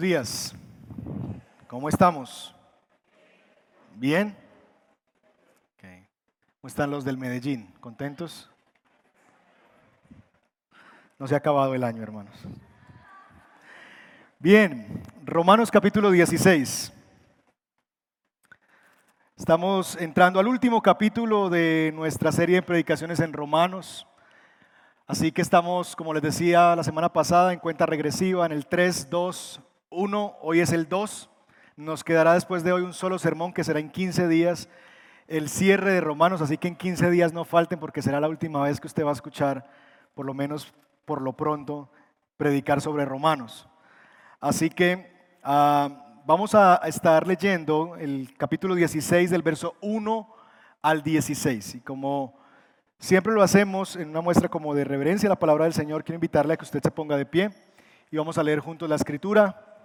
Días. ¿Cómo estamos? ¿Bien? ¿Cómo están los del Medellín? ¿Contentos? No se ha acabado el año, hermanos. Bien, Romanos capítulo 16. Estamos entrando al último capítulo de nuestra serie de predicaciones en Romanos. Así que estamos, como les decía la semana pasada, en cuenta regresiva en el 3, 2, 1. Hoy es el 2. Nos quedará después de hoy un solo sermón que será en 15 días el cierre de Romanos. Así que en 15 días no falten porque será la última vez que usted va a escuchar, por lo menos por lo pronto, predicar sobre Romanos. Así que ah, vamos a estar leyendo el capítulo 16 del verso 1 al 16. Y como Siempre lo hacemos en una muestra como de reverencia a la palabra del Señor. Quiero invitarle a que usted se ponga de pie y vamos a leer juntos la escritura.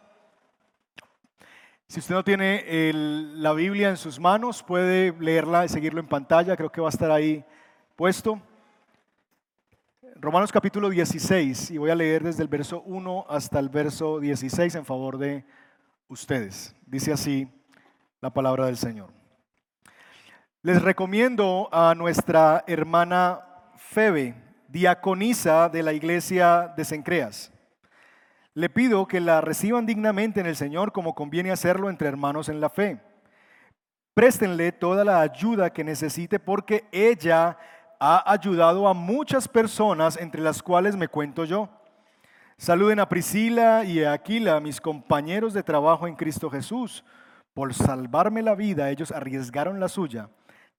Si usted no tiene la Biblia en sus manos, puede leerla y seguirlo en pantalla. Creo que va a estar ahí puesto. Romanos capítulo 16 y voy a leer desde el verso 1 hasta el verso 16 en favor de ustedes. Dice así la palabra del Señor. Les recomiendo a nuestra hermana Febe, diaconisa de la iglesia de Sencreas. Le pido que la reciban dignamente en el Señor como conviene hacerlo entre hermanos en la fe. Préstenle toda la ayuda que necesite porque ella ha ayudado a muchas personas, entre las cuales me cuento yo. Saluden a Priscila y a Aquila, mis compañeros de trabajo en Cristo Jesús. Por salvarme la vida, ellos arriesgaron la suya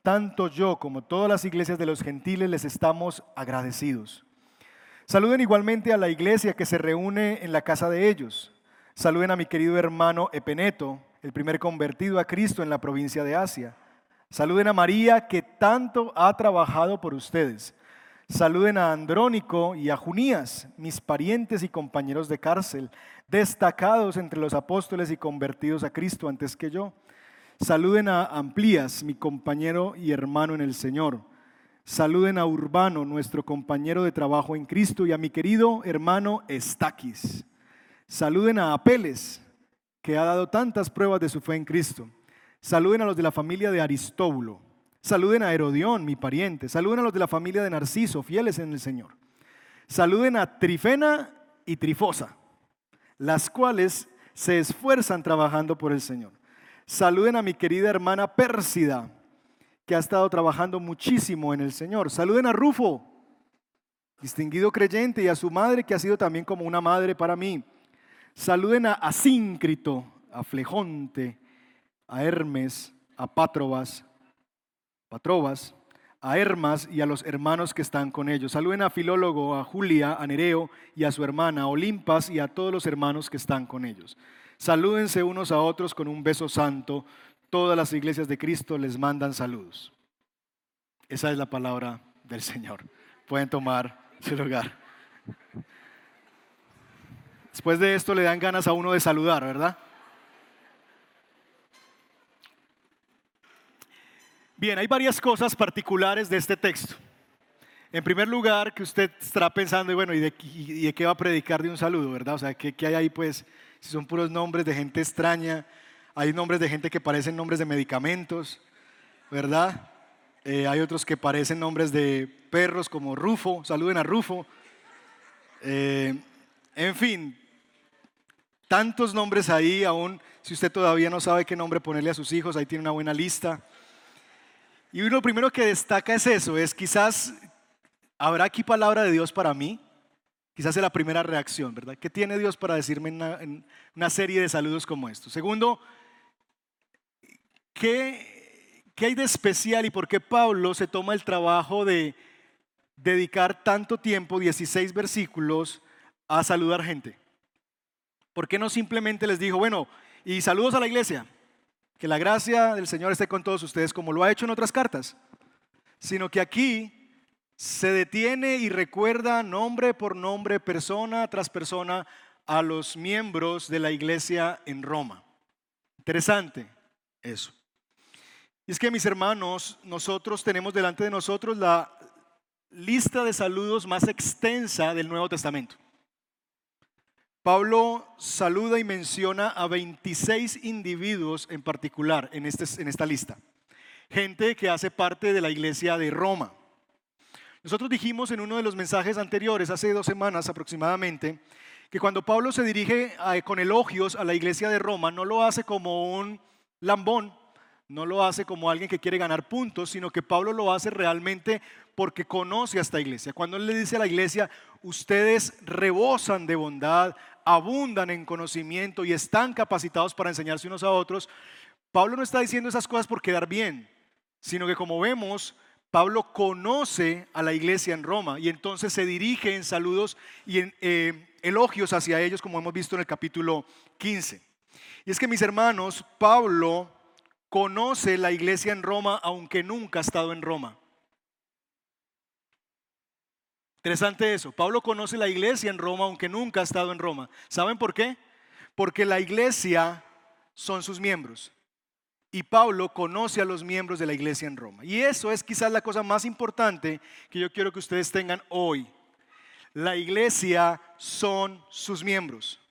tanto yo como todas las iglesias de los gentiles les estamos agradecidos. Saluden igualmente a la iglesia que se reúne en la casa de ellos. Saluden a mi querido hermano Epeneto, el primer convertido a Cristo en la provincia de Asia. Saluden a María que tanto ha trabajado por ustedes. Saluden a Andrónico y a Junías, mis parientes y compañeros de cárcel, destacados entre los apóstoles y convertidos a Cristo antes que yo. Saluden a Amplías, mi compañero y hermano en el Señor. Saluden a Urbano, nuestro compañero de trabajo en Cristo, y a mi querido hermano Estaquis. Saluden a Apeles, que ha dado tantas pruebas de su fe en Cristo. Saluden a los de la familia de Aristóbulo. Saluden a Herodión, mi pariente. Saluden a los de la familia de Narciso, fieles en el Señor. Saluden a Trifena y Trifosa, las cuales se esfuerzan trabajando por el Señor. Saluden a mi querida hermana Pérsida, que ha estado trabajando muchísimo en el Señor. Saluden a Rufo, distinguido creyente, y a su madre, que ha sido también como una madre para mí. Saluden a Asíncrito, a Flejonte, a Hermes, a Patrobas, Patrobas, a Hermas y a los hermanos que están con ellos. Saluden a Filólogo, a Julia, a Nereo y a su hermana, a Olimpas y a todos los hermanos que están con ellos. Salúdense unos a otros con un beso santo. Todas las iglesias de Cristo les mandan saludos. Esa es la palabra del Señor. Pueden tomar su lugar. Después de esto le dan ganas a uno de saludar, ¿verdad? Bien, hay varias cosas particulares de este texto. En primer lugar, que usted estará pensando, bueno, ¿y de, qué va a predicar de un saludo, verdad? O sea, ¿qué, qué hay ahí pues si son puros nombres de gente extraña, hay nombres de gente que parecen nombres de medicamentos, ¿verdad? Eh, hay otros que parecen nombres de perros como Rufo, saluden a Rufo. Eh, en fin, tantos nombres ahí, aún si usted todavía no sabe qué nombre ponerle a sus hijos, ahí tiene una buena lista. Y lo primero que destaca es eso, es quizás, ¿habrá aquí palabra de Dios para mí? Quizás es la primera reacción, ¿verdad? ¿Qué tiene Dios para decirme en una, serie de saludos como estos? Segundo, ¿qué, ¿qué hay de especial y por qué Pablo se toma el trabajo de dedicar tanto tiempo, 16 versículos, a saludar gente? ¿Por qué no simplemente les dijo, bueno, y saludos a la iglesia, que la gracia del Señor esté con todos ustedes como lo ha hecho en otras cartas? Sino que aquí se detiene y recuerda nombre por nombre, persona tras persona, a los miembros de la iglesia en Roma. Interesante eso. Y es que mis hermanos, nosotros tenemos delante de nosotros la lista de saludos más extensa del Nuevo Testamento. Pablo saluda y menciona a 26 individuos en particular este, en esta lista. Gente que hace parte de la iglesia de Roma. Nosotros dijimos en uno de los mensajes anteriores, hace dos semanas aproximadamente, que cuando Pablo se dirige con elogios a la iglesia de Roma, no lo hace como un lambón, no lo hace como alguien que quiere ganar puntos, sino que Pablo lo hace realmente porque conoce a esta iglesia. Cuando él le dice a la iglesia, ustedes rebosan de bondad, abundan en conocimiento y están capacitados para enseñarse unos a otros, Pablo no está diciendo esas cosas por quedar bien, sino que como vemos, Pablo conoce a la iglesia en Roma y entonces se dirige en saludos y en eh, elogios hacia ellos, como hemos visto en el capítulo 15. Y es que mis hermanos, Pablo conoce la iglesia en Roma aunque nunca ha estado en Roma. Interesante eso. Pablo conoce la iglesia en Roma aunque nunca ha estado en Roma. ¿Saben por qué? Porque la iglesia son sus miembros. Y Pablo conoce a los miembros de la iglesia en Roma. Y eso es quizás la cosa más importante que yo quiero que ustedes tengan hoy. La iglesia son sus miembros.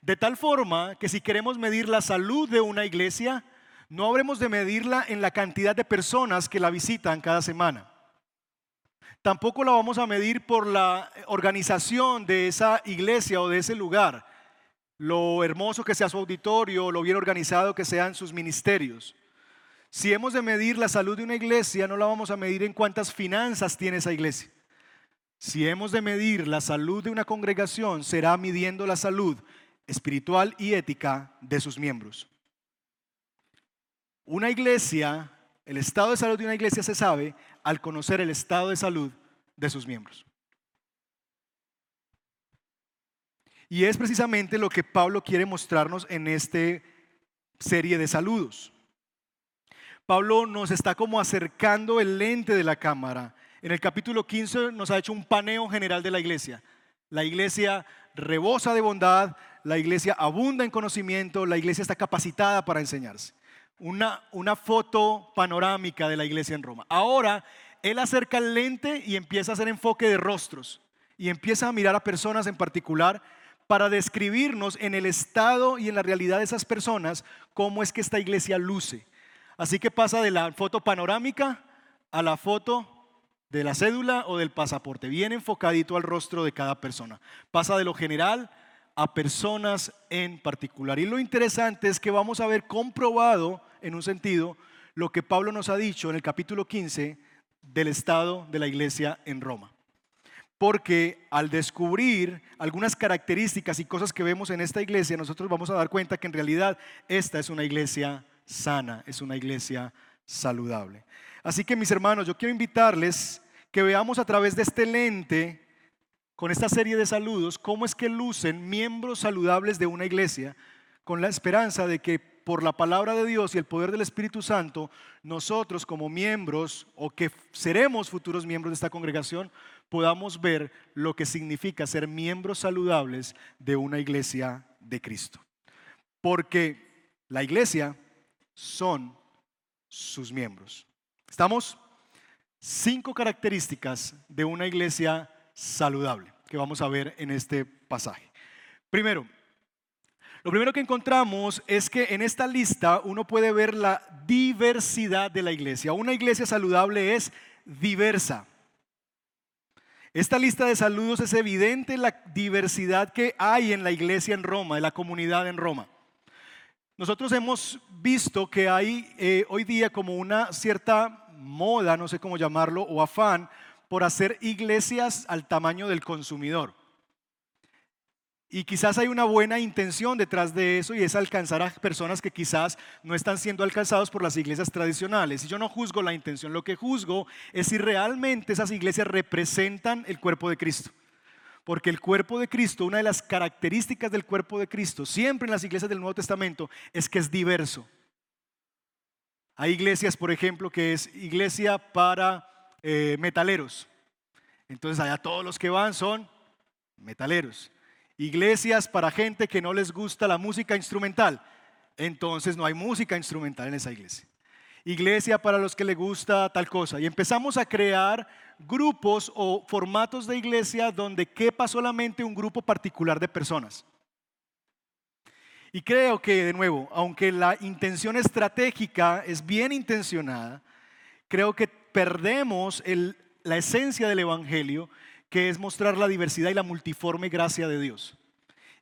De tal forma que si queremos medir la salud de una iglesia, no habremos de medirla en la cantidad de personas que la visitan cada semana. Tampoco la vamos a medir por la organización de esa iglesia o de ese lugar, lo hermoso que sea su auditorio, lo bien organizado que sean sus ministerios. Si hemos de medir la salud de una iglesia, no la vamos a medir en cuántas finanzas tiene esa iglesia. Si hemos de medir la salud de una congregación, será midiendo la salud espiritual y ética de sus miembros. Una iglesia, el estado de salud de una iglesia se sabe al conocer el estado de salud de sus miembros. Y es precisamente lo que Pablo quiere mostrarnos en esta serie de saludos. Pablo nos está como acercando el lente de la cámara. En el capítulo 15 nos ha hecho un paneo general de la iglesia. La iglesia rebosa de bondad, la iglesia abunda en conocimiento, la iglesia está capacitada para enseñarse una, una foto panorámica de la iglesia en Roma. Ahora él acerca el lente y empieza a hacer enfoque de rostros y empieza a mirar a personas en particular para describirnos en el estado y en la realidad de esas personas cómo es que esta iglesia luce. Así que pasa de la foto panorámica a la foto de la cédula o del pasaporte, bien enfocadito al rostro de cada persona. Pasa de lo general a personas en particular. Y lo interesante es que vamos a ver comprobado en un sentido lo que Pablo nos ha dicho en el capítulo 15 del estado de la iglesia en Roma. Porque al descubrir algunas características y cosas que vemos en esta iglesia, nosotros vamos a dar cuenta que en realidad esta es una iglesia sana, es una iglesia saludable. Así que mis hermanos, yo quiero invitarles que veamos a través de este lente, con esta serie de saludos, cómo es que lucen miembros saludables de una iglesia, con la esperanza de que por la palabra de Dios y el poder del Espíritu Santo, nosotros como miembros o que seremos futuros miembros de esta congregación, podamos ver lo que significa ser miembros saludables de una iglesia de Cristo. Porque la iglesia son sus miembros. ¿Estamos? Cinco características de una iglesia saludable que vamos a ver en este pasaje. Primero, lo primero que encontramos es que en esta lista uno puede ver la diversidad de la iglesia. Una iglesia saludable es diversa. Esta lista de saludos es evidente la diversidad que hay en la iglesia en Roma, en la comunidad en Roma. Nosotros hemos visto que hay eh, hoy día como una cierta moda, no sé cómo llamarlo, o afán por hacer iglesias al tamaño del consumidor. Y quizás hay una buena intención detrás de eso y es alcanzar a personas que quizás no están siendo alcanzados por las iglesias tradicionales. Y yo no juzgo la intención, lo que juzgo es si realmente esas iglesias representan el cuerpo de Cristo. Porque el cuerpo de Cristo, una de las características del cuerpo de Cristo, siempre en las iglesias del Nuevo Testamento, es que es diverso. Hay iglesias, por ejemplo, que es iglesia para eh, metaleros. Entonces allá todos los que van son metaleros iglesias para gente que no les gusta la música instrumental. Entonces no hay música instrumental en esa iglesia. iglesia para los que le gusta tal cosa. Y empezamos a crear grupos o formatos de iglesia donde quepa solamente un grupo particular de personas. Y creo que, de nuevo, aunque la intención estratégica es bien intencionada, creo que perdemos la esencia del Evangelio, que es mostrar la diversidad y la multiforme gracia de Dios.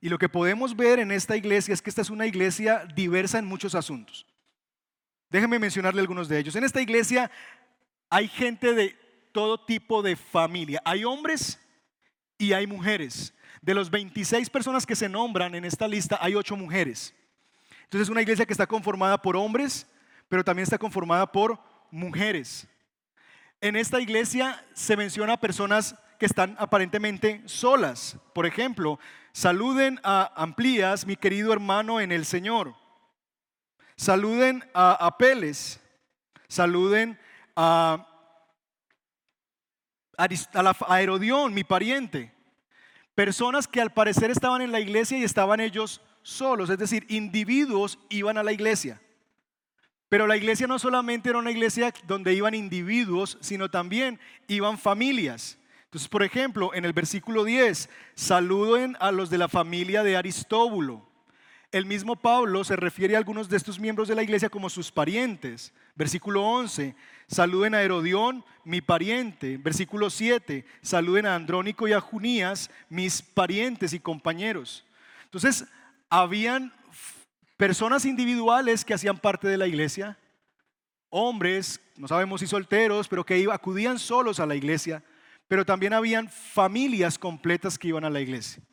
Y lo que podemos ver en esta iglesia es que esta es una iglesia diversa en muchos asuntos. Déjenme mencionarle algunos de ellos. En esta iglesia hay gente de todo tipo de familia. Hay hombres y hay mujeres. De los 26 personas que se nombran en esta lista, hay 8 mujeres. Entonces es una iglesia que está conformada por hombres, pero también está conformada por mujeres. En esta iglesia se menciona personas que están aparentemente solas. Por ejemplo, saluden a Amplías, mi querido hermano en el Señor. Saluden a Apeles. Saluden a, a, Herodión, mi pariente. Personas que al parecer estaban en la iglesia y estaban ellos solos, es decir, individuos iban a la iglesia. Pero la iglesia no solamente era una iglesia donde iban individuos, sino también iban familias. Entonces, por ejemplo, en el versículo 10, saluden a los de la familia de Aristóbulo. El mismo Pablo se refiere a algunos de estos miembros de la iglesia como sus parientes. Versículo 11, saluden a Herodión, mi pariente. Versículo 7, saluden a Andrónico y a Junías, mis parientes y compañeros. Entonces, habían personas individuales que hacían parte de la iglesia, hombres, no sabemos si solteros, pero que acudían solos a la iglesia, pero también habían familias completas que iban a la iglesia.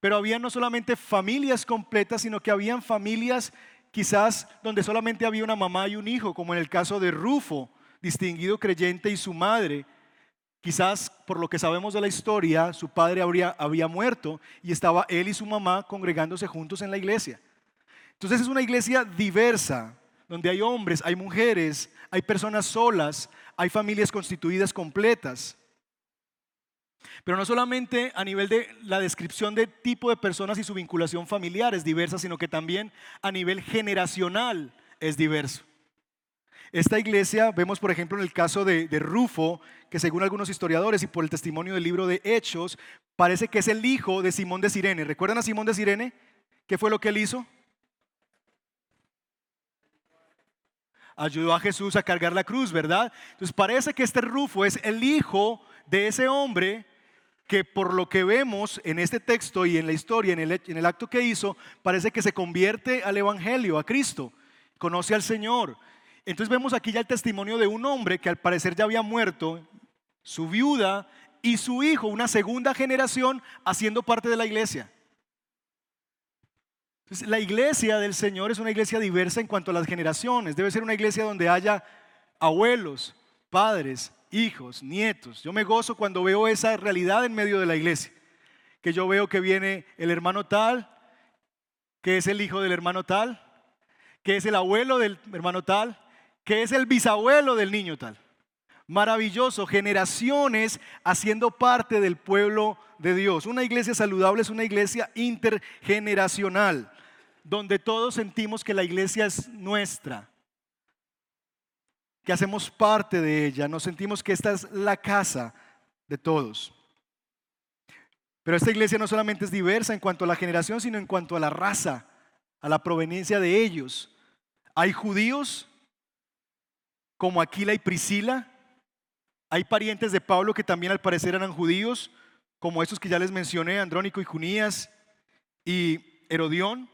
Pero había no solamente familias completas, sino que habían familias quizás donde solamente había una mamá y un hijo, como en el caso de Rufo, distinguido creyente, y su madre. Quizás por lo que sabemos de la historia, su padre habría, había muerto y estaba él y su mamá congregándose juntos en la iglesia. Entonces es una iglesia diversa, donde hay hombres, hay mujeres, hay personas solas, hay familias constituidas completas. Pero no solamente a nivel de la descripción de tipo de personas y su vinculación familiar es diversa, sino que también a nivel generacional es diverso. Esta iglesia, vemos por ejemplo en el caso de, Rufo, que según algunos historiadores y por el testimonio del libro de Hechos, parece que es el hijo de Simón de Sirene. ¿Recuerdan a Simón de Sirene? ¿Qué fue lo que él hizo? Ayudó a Jesús a cargar la cruz, ¿verdad? Entonces parece que este Rufo es el hijo de ese hombre que por lo que vemos en este texto y en la historia, en el, acto que hizo, parece que se convierte al Evangelio, a Cristo, conoce al Señor. Entonces vemos aquí ya el testimonio de un hombre que al parecer ya había muerto, su viuda y su hijo, una segunda generación, haciendo parte de la iglesia. La iglesia del Señor es una iglesia diversa en cuanto a las generaciones. Debe ser una iglesia donde haya abuelos, padres, hijos, nietos. Yo me gozo cuando veo esa realidad en medio de la iglesia. Que yo veo que viene el hermano tal, que es el hijo del hermano tal, que es el abuelo del hermano tal, que es el bisabuelo del niño tal. Maravilloso, generaciones haciendo parte del pueblo de Dios. Una iglesia saludable es una iglesia intergeneracional, donde todos sentimos que la iglesia es nuestra, que hacemos parte de ella, nos sentimos que esta es la casa de todos. Pero esta iglesia no solamente es diversa en cuanto a la generación, sino en cuanto a la raza, a la proveniencia de ellos. Hay judíos como Aquila y Priscila. Hay parientes de Pablo que también al parecer eran judíos, como estos que ya les mencioné, Andrónico y Junías y Herodión,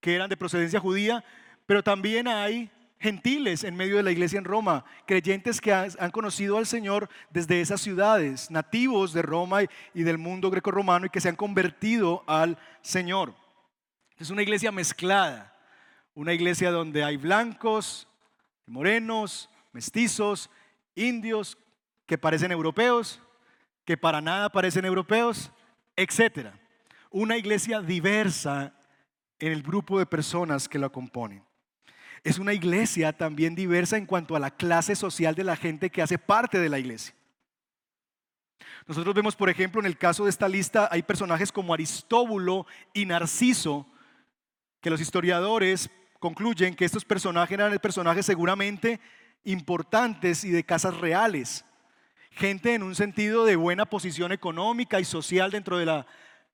que eran de procedencia judía. Pero también hay gentiles en medio de la iglesia en Roma, creyentes que han, conocido al Señor desde esas ciudades, nativos de Roma y del mundo greco-romano y que se han convertido al Señor. Es una iglesia mezclada, una iglesia donde hay blancos, morenos, mestizos, indios que parecen europeos, que para nada parecen europeos, etc. Una iglesia diversa en el grupo de personas que la componen. Es una iglesia también diversa en cuanto a la clase social de la gente que hace parte de la iglesia. Nosotros vemos, por ejemplo, en el caso de esta lista hay personajes como Aristóbulo y Narciso, que los historiadores concluyen que estos personajes eran personajes seguramente importantes y de casas reales. Gente en un sentido de buena posición económica y social dentro de la,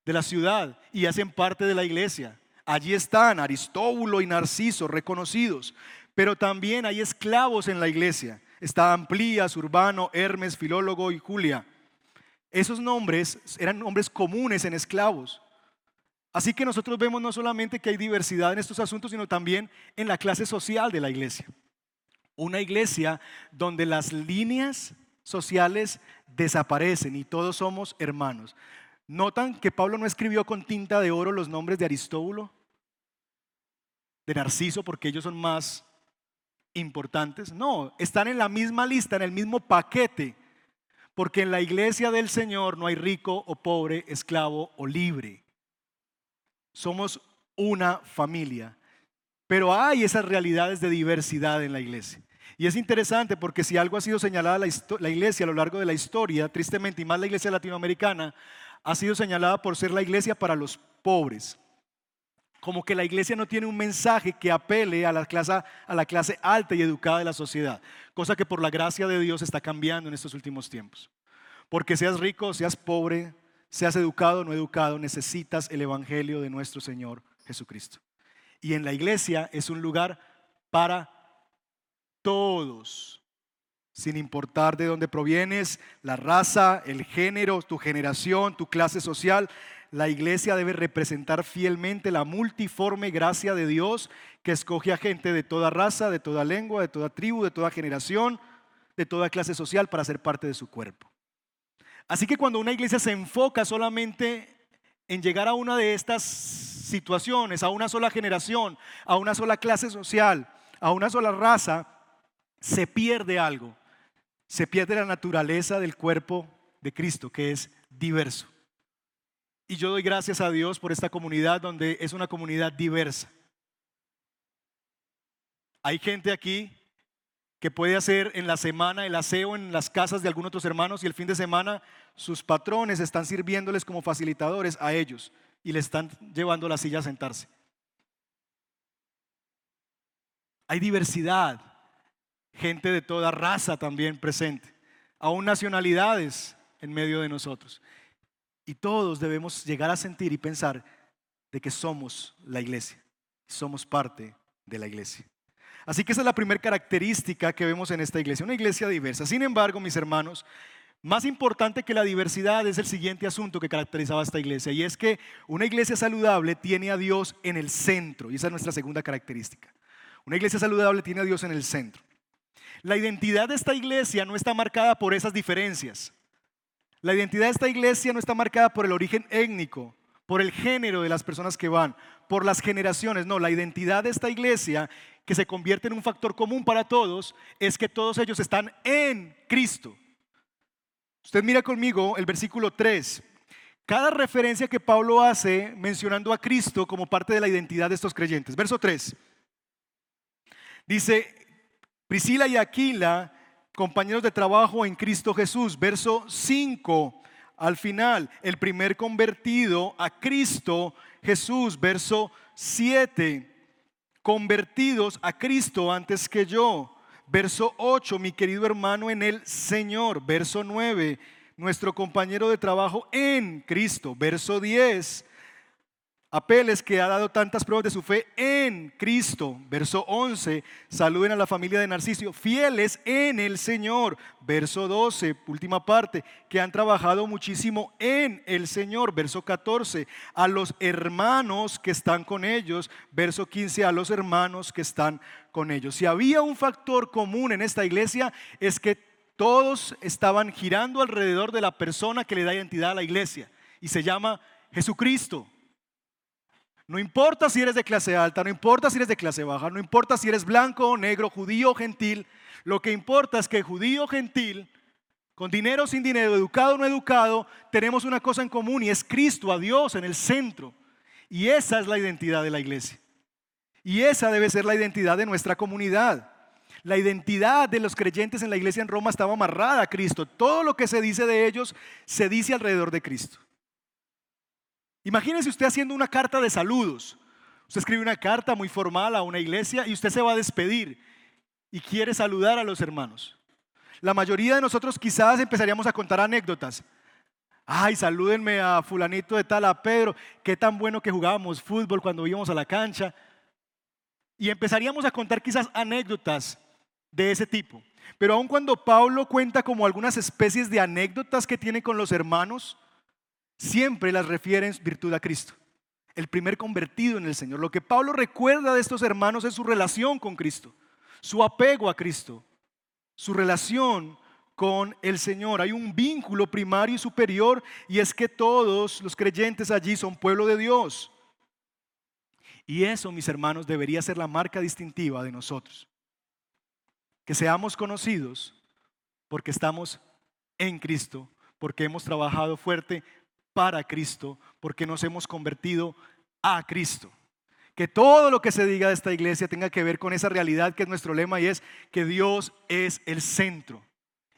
de la ciudad y hacen parte de la iglesia. Allí están Aristóbulo y Narciso reconocidos, pero también hay esclavos en la iglesia. Está Amplías, Urbano, Hermes, Filólogo y Julia. Esos nombres eran nombres comunes en esclavos. Así que nosotros vemos no solamente que hay diversidad en estos asuntos, sino también en la clase social de la iglesia. Una iglesia donde las líneas sociales desaparecen y todos somos hermanos. ¿Notan que Pablo no escribió con tinta de oro los nombres de Aristóbulo? De Narciso porque ellos son más importantes. No, están en la misma lista, en el mismo paquete. Porque en la iglesia del Señor no hay rico o pobre, esclavo o libre. Somos una familia. Pero hay esas realidades de diversidad en la iglesia. Y es interesante porque si algo ha sido señalada la, la, iglesia a lo largo de la historia, tristemente, y más la iglesia latinoamericana, ha sido señalada por ser la iglesia para los pobres como que la iglesia no tiene un mensaje que apele a la, clase, alta y educada de la sociedad, cosa que por la gracia de Dios está cambiando en estos últimos tiempos. Porque seas rico, seas pobre, seas educado o no educado, necesitas el Evangelio de nuestro Señor Jesucristo. Y en la iglesia es un lugar para todos, sin importar de dónde provienes, la raza, el género, tu generación, tu clase social la iglesia debe representar fielmente la multiforme gracia de Dios que escoge a gente de toda raza, de toda lengua, de toda tribu, de toda generación, de toda clase social para ser parte de su cuerpo. Así que cuando una iglesia se enfoca solamente en llegar a una de estas situaciones, a una sola generación, a una sola clase social, a una sola raza, se pierde algo. Se pierde la naturaleza del cuerpo de Cristo, que es diverso. Y yo doy gracias a Dios por esta comunidad donde es una comunidad diversa. Hay gente aquí que puede hacer en la semana el aseo en las casas de algunos otros hermanos y el fin de semana sus patrones están sirviéndoles como facilitadores a ellos y le están llevando la silla a sentarse. Hay diversidad, gente de toda raza también presente, aún nacionalidades en medio de nosotros. Y todos debemos llegar a sentir y pensar de que somos la iglesia, somos parte de la iglesia. Así que esa es la primera característica que vemos en esta iglesia, una iglesia diversa. Sin embargo, mis hermanos, más importante que la diversidad es el siguiente asunto que caracterizaba esta iglesia, y es que una iglesia saludable tiene a Dios en el centro, y esa es nuestra segunda característica. Una iglesia saludable tiene a Dios en el centro. La identidad de esta iglesia no está marcada por esas diferencias. La identidad de esta iglesia no está marcada por el origen étnico, por el género de las personas que van, por las generaciones. No, la identidad de esta iglesia, que se convierte en un factor común para todos, es que todos ellos están en Cristo. Usted mira conmigo el versículo 3. Cada referencia que Pablo hace mencionando a Cristo como parte de la identidad de estos creyentes. Verso 3. Dice, Priscila y Aquila compañeros de trabajo en Cristo Jesús. Verso 5 al final, el primer convertido a Cristo Jesús. Verso 7, convertidos a Cristo antes que yo. Verso 8, mi querido hermano en el Señor. Verso 9, nuestro compañero de trabajo en Cristo. Verso 10, Apeles que ha dado tantas pruebas de su fe en Cristo. Verso 11, saluden a la familia de Narciso, fieles en el Señor. Verso 12, última parte, que han trabajado muchísimo en el Señor. Verso 14, a los hermanos que están con ellos. Verso 15, a los hermanos que están con ellos. Si había un factor común en esta iglesia es que todos estaban girando alrededor de la persona que le da identidad a la iglesia y se llama Jesucristo. No importa si eres de clase alta, no importa si eres de clase baja, no importa si eres blanco o negro, judío gentil, lo que importa es que judío gentil, con dinero sin dinero, educado no educado, tenemos una cosa en común y es Cristo, a Dios en el centro. Y esa es la identidad de la iglesia. Y esa debe ser la identidad de nuestra comunidad. La identidad de los creyentes en la iglesia en Roma estaba amarrada a Cristo. Todo lo que se dice de ellos se dice alrededor de Cristo. Imagínense usted haciendo una carta de saludos. Usted escribe una carta muy formal a una iglesia y usted se va a despedir y quiere saludar a los hermanos. La mayoría de nosotros quizás empezaríamos a contar anécdotas. Ay, salúdenme a fulanito de tal, a Pedro, qué tan bueno que jugábamos fútbol cuando íbamos a la cancha. Y empezaríamos a contar quizás anécdotas de ese tipo. Pero aun cuando Pablo cuenta como algunas especies de anécdotas que tiene con los hermanos, siempre las refiere en virtud a Cristo, el primer convertido en el Señor. Lo que Pablo recuerda de estos hermanos es su relación con Cristo, su apego a Cristo, su relación con el Señor. Hay un vínculo primario y superior y es que todos los creyentes allí son pueblo de Dios. Y eso, mis hermanos, debería ser la marca distintiva de nosotros. Que seamos conocidos porque estamos en Cristo, porque hemos trabajado fuerte para Cristo, porque nos hemos convertido a Cristo. Que todo lo que se diga de esta iglesia tenga que ver con esa realidad que es nuestro lema y es que Dios es el centro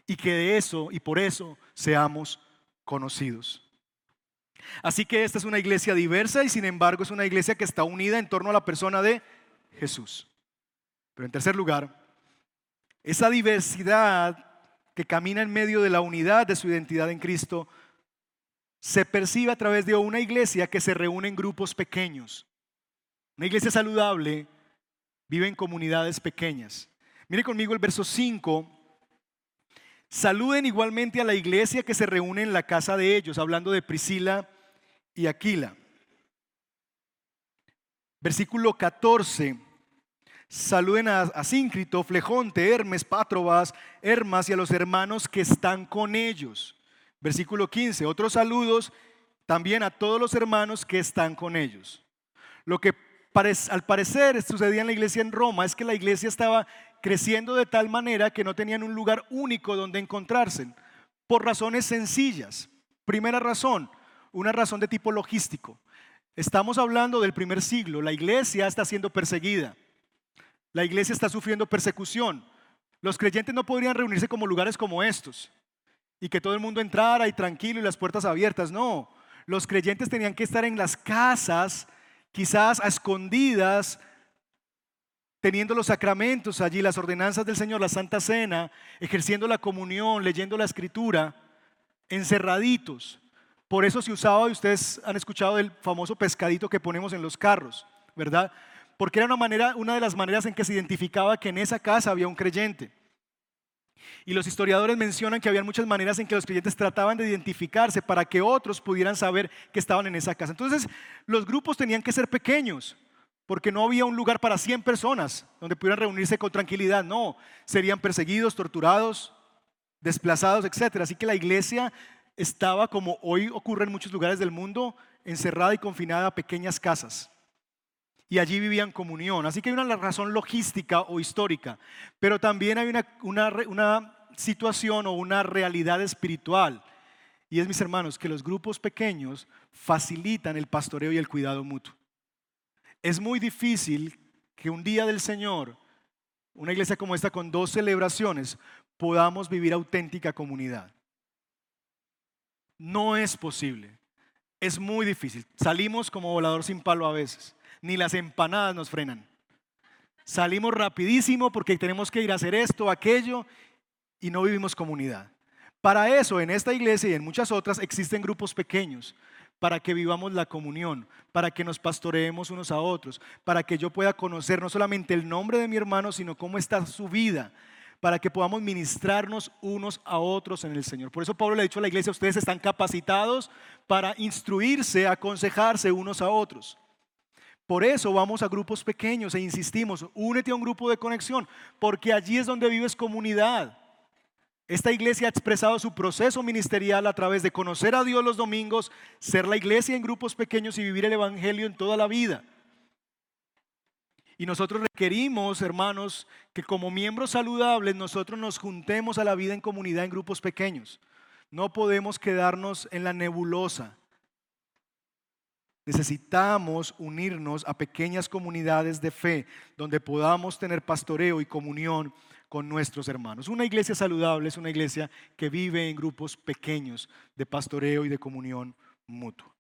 y que de eso y por eso seamos conocidos. Así que esta es una iglesia diversa y sin embargo es una iglesia que está unida en torno a la persona de Jesús. Pero en tercer lugar, esa diversidad que camina en medio de la unidad de su identidad en Cristo se percibe a través de una iglesia que se reúne en grupos pequeños. Una iglesia saludable vive en comunidades pequeñas. Mire conmigo el verso 5. Saluden igualmente a la iglesia que se reúne en la casa de ellos, hablando de Priscila y Aquila. Versículo 14. Saluden a, a Flejonte, Hermes, Patrobas, Hermas y a los hermanos que están con ellos. Versículo 15. Otros saludos también a todos los hermanos que están con ellos. Lo que al parecer sucedía en la iglesia en Roma es que la iglesia estaba creciendo de tal manera que no tenían un lugar único donde encontrarse, por razones sencillas. Primera razón, una razón de tipo logístico. Estamos hablando del primer siglo, la iglesia está siendo perseguida, la iglesia está sufriendo persecución. Los creyentes no podrían reunirse como lugares como estos y que todo el mundo entrara y tranquilo y las puertas abiertas, no. Los creyentes tenían que estar en las casas quizás a escondidas, teniendo los sacramentos allí, las ordenanzas del Señor, la Santa Cena, ejerciendo la comunión, leyendo la escritura, encerraditos. Por eso se usaba, y ustedes han escuchado del famoso pescadito que ponemos en los carros, ¿verdad? Porque era una, manera, una de las maneras en que se identificaba que en esa casa había un creyente. Y los historiadores mencionan que había muchas maneras en que los creyentes trataban de identificarse para que otros pudieran saber que estaban en esa casa. Entonces, los grupos tenían que ser pequeños, porque no había un lugar para 100 personas donde pudieran reunirse con tranquilidad. No, serían perseguidos, torturados, desplazados, etc. Así que la iglesia estaba, como hoy ocurre en muchos lugares del mundo, encerrada y confinada a pequeñas casas y allí vivían comunión. Así que hay una razón logística o histórica, pero también hay una, una, situación o una realidad espiritual. Y es, mis hermanos, que los grupos pequeños facilitan el pastoreo y el cuidado mutuo. Es muy difícil que un día del Señor, una iglesia como esta con dos celebraciones, podamos vivir auténtica comunidad. No es posible. Es muy difícil. Salimos como volador sin palo a veces ni las empanadas nos frenan. Salimos rapidísimo porque tenemos que ir a hacer esto, aquello, y no vivimos comunidad. Para eso, en esta iglesia y en muchas otras, existen grupos pequeños para que vivamos la comunión, para que nos pastoreemos unos a otros, para que yo pueda conocer no solamente el nombre de mi hermano, sino cómo está su vida, para que podamos ministrarnos unos a otros en el Señor. Por eso Pablo le ha dicho a la iglesia, ustedes están capacitados para instruirse, aconsejarse unos a otros. Por eso vamos a grupos pequeños e insistimos, únete a un grupo de conexión, porque allí es donde vives comunidad. Esta iglesia ha expresado su proceso ministerial a través de conocer a Dios los domingos, ser la iglesia en grupos pequeños y vivir el Evangelio en toda la vida. Y nosotros requerimos, hermanos, que como miembros saludables nosotros nos juntemos a la vida en comunidad en grupos pequeños. No podemos quedarnos en la nebulosa. Necesitamos unirnos a pequeñas comunidades de fe donde podamos tener pastoreo y comunión con nuestros hermanos. Una iglesia saludable es una iglesia que vive en grupos pequeños de pastoreo y de comunión mutua.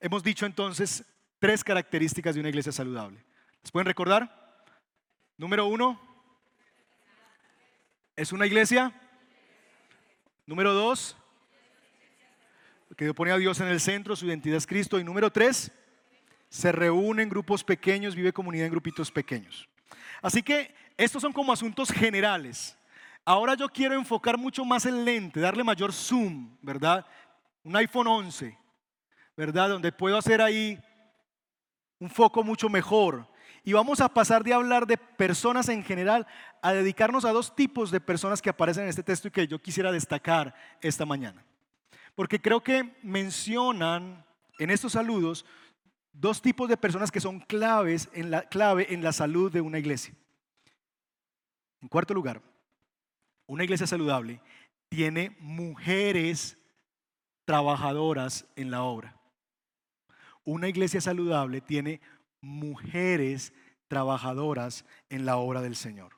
Hemos dicho entonces tres características de una iglesia saludable. ¿Les pueden recordar? Número uno, es una iglesia. Número dos, que pone a Dios en el centro, su identidad es Cristo. Y número tres, se reúne en grupos pequeños, vive comunidad en grupitos pequeños. Así que estos son como asuntos generales. Ahora yo quiero enfocar mucho más el lente, darle mayor zoom, ¿verdad? Un iPhone 11, ¿verdad? Donde puedo hacer ahí un foco mucho mejor. Y vamos a pasar de hablar de personas en general a dedicarnos a dos tipos de personas que aparecen en este texto y que yo quisiera destacar esta mañana. Porque creo que mencionan en estos saludos dos tipos de personas que son claves en la, clave en la salud de una iglesia. En cuarto lugar, una iglesia saludable tiene mujeres trabajadoras en la obra. Una iglesia saludable tiene mujeres trabajadoras en la obra del Señor.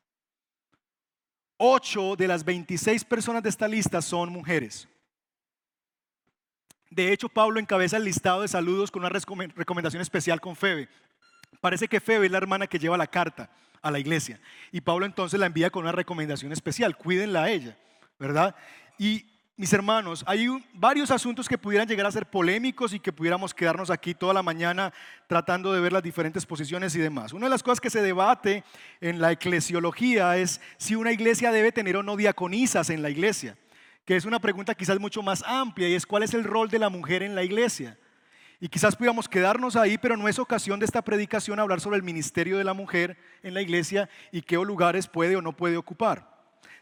Ocho de las 26 personas de esta lista son mujeres. De hecho, Pablo encabeza el listado de saludos con una recomendación especial con Febe. Parece que Febe es la hermana que lleva la carta a la iglesia. Y Pablo entonces la envía con una recomendación especial, cuídenla a ella, ¿verdad? Y mis hermanos, hay varios asuntos que pudieran llegar a ser polémicos y que pudiéramos quedarnos aquí toda la mañana tratando de ver las diferentes posiciones y demás. Una de las cosas que se debate en la eclesiología es si una iglesia debe tener o no diaconisas en la iglesia, que es una pregunta quizás mucho más amplia y es cuál es el rol de la mujer en la iglesia. Y quizás pudiéramos quedarnos ahí, pero no es ocasión de esta predicación hablar sobre el ministerio de la mujer en la iglesia y qué lugares puede o no puede ocupar.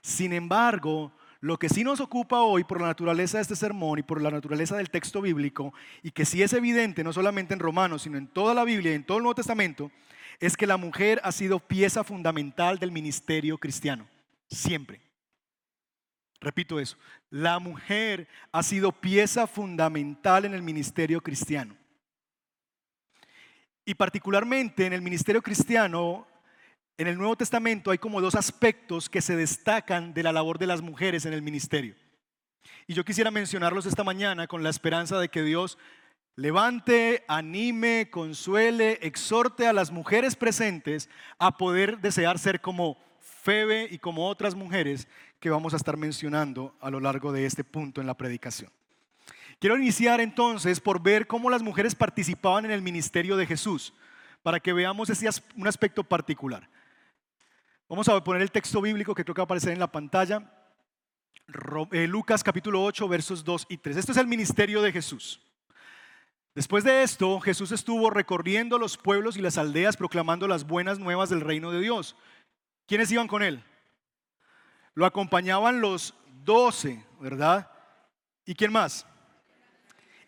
Sin embargo, lo que sí nos ocupa hoy por la naturaleza de este sermón y por la naturaleza del texto bíblico, y que sí es evidente no solamente en Romanos, sino en toda la Biblia y en todo el Nuevo Testamento, es que la mujer ha sido pieza fundamental del ministerio cristiano. Siempre. Repito eso. La mujer ha sido pieza fundamental en el ministerio cristiano. Y particularmente en el ministerio cristiano, en el Nuevo Testamento hay como dos aspectos que se destacan de la labor de las mujeres en el ministerio. Y yo quisiera mencionarlos esta mañana con la esperanza de que Dios levante, anime, consuele, exhorte a las mujeres presentes a poder desear ser como Febe y como otras mujeres que vamos a estar mencionando a lo largo de este punto en la predicación. Quiero iniciar entonces por ver cómo las mujeres participaban en el ministerio de Jesús, para que veamos ese, un aspecto particular. Vamos a poner el texto bíblico que creo que va a aparecer en la pantalla. Eh, Lucas capítulo 8, versos 2 y 3. Esto es el ministerio de Jesús. Después de esto, Jesús estuvo recorriendo los pueblos y las aldeas proclamando las buenas nuevas del reino de Dios. ¿Quiénes iban con él? Lo acompañaban los doce, ¿verdad? ¿Y quién más?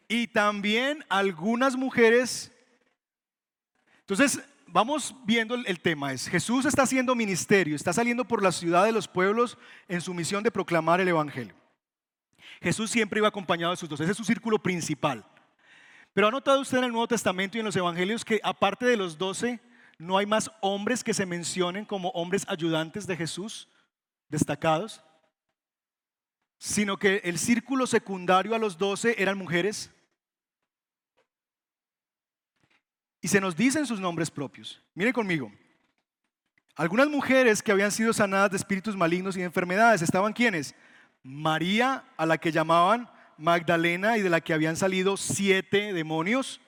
Y también algunas mujeres. Entonces, vamos viendo el tema. Es Jesús está haciendo ministerio, está saliendo por la ciudad de los pueblos en su misión de proclamar el Evangelio. Jesús siempre iba acompañado de sus dos, ese es su círculo principal. Pero ha notado usted en el Nuevo Testamento y en los Evangelios que aparte de los doce, no hay más hombres que se mencionen como hombres ayudantes de Jesús, destacados, sino que el círculo secundario a los doce eran mujeres y se nos dicen sus nombres propios. Miren conmigo. Algunas mujeres que habían sido sanadas de espíritus malignos y de enfermedades estaban quienes? María, a la que llamaban Magdalena y de la que habían salido siete demonios.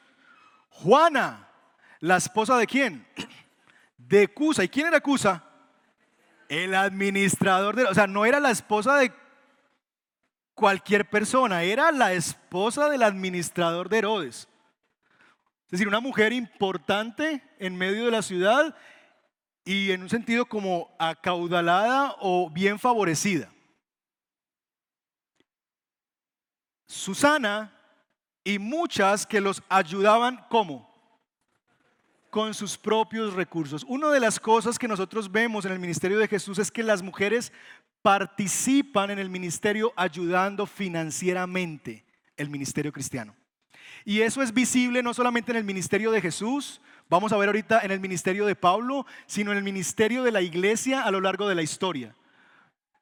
Juana, la esposa de quién? De Cusa. ¿Y quién era Cusa? El administrador de... O sea, no era la esposa de cualquier persona, era la esposa del administrador de Herodes. Es decir, una mujer importante en medio de la ciudad y en un sentido como acaudalada o bien favorecida. Susana y muchas que los ayudaban como con sus propios recursos. Una de las cosas que nosotros vemos en el ministerio de Jesús es que las mujeres participan en el ministerio ayudando financieramente el ministerio cristiano. Y eso es visible no solamente en el ministerio de Jesús, vamos a ver ahorita en el ministerio de Pablo, sino en el ministerio de la iglesia a lo largo de la historia.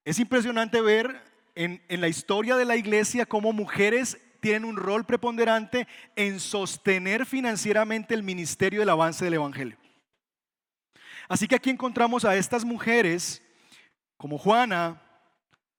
Es impresionante ver en, en la historia de la iglesia cómo mujeres tienen un rol preponderante en sostener financieramente el ministerio del avance del Evangelio. Así que aquí encontramos a estas mujeres como Juana,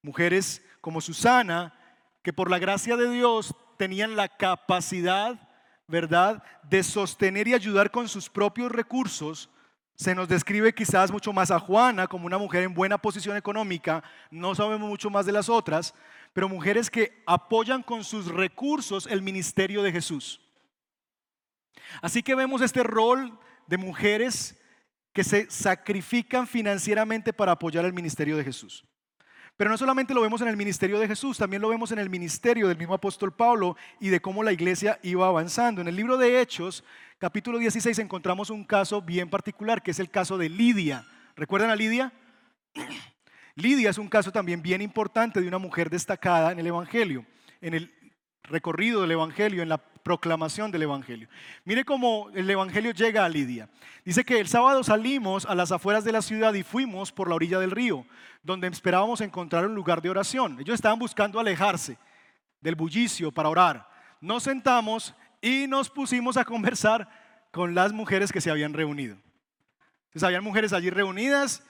mujeres como Susana, que por la gracia de Dios tenían la capacidad, ¿verdad?, de sostener y ayudar con sus propios recursos. Se nos describe quizás mucho más a Juana como una mujer en buena posición económica, no sabemos mucho más de las otras, pero mujeres que apoyan con sus recursos el ministerio de Jesús. Así que vemos este rol de mujeres que se sacrifican financieramente para apoyar el ministerio de Jesús. Pero no solamente lo vemos en el ministerio de Jesús, también lo vemos en el ministerio del mismo apóstol Pablo y de cómo la iglesia iba avanzando. En el libro de Hechos, capítulo 16, encontramos un caso bien particular, que es el caso de Lidia. ¿Recuerdan a Lidia? Lidia es un caso también bien importante de una mujer destacada en el Evangelio, en el recorrido del Evangelio, en la proclamación del Evangelio. Mire cómo el Evangelio llega a Lidia. Dice que el sábado salimos a las afueras de la ciudad y fuimos por la orilla del río, donde esperábamos encontrar un lugar de oración. Ellos estaban buscando alejarse del bullicio para orar. Nos sentamos y nos pusimos a conversar con las mujeres que se habían reunido. Entonces habían mujeres allí reunidas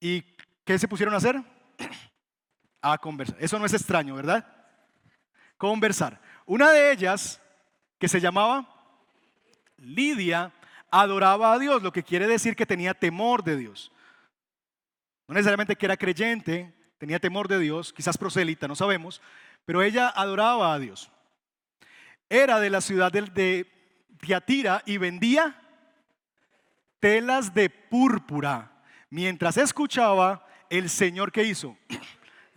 y ¿qué se pusieron a hacer? A conversar. Eso no es extraño, ¿verdad? Conversar. Una de ellas que se llamaba Lidia, adoraba a Dios, lo que quiere decir que tenía temor de Dios. No necesariamente que era creyente, tenía temor de Dios, quizás prosélita, no sabemos, pero ella adoraba a Dios. Era de la ciudad de Tiatira y vendía telas de púrpura. Mientras escuchaba, el Señor que hizo,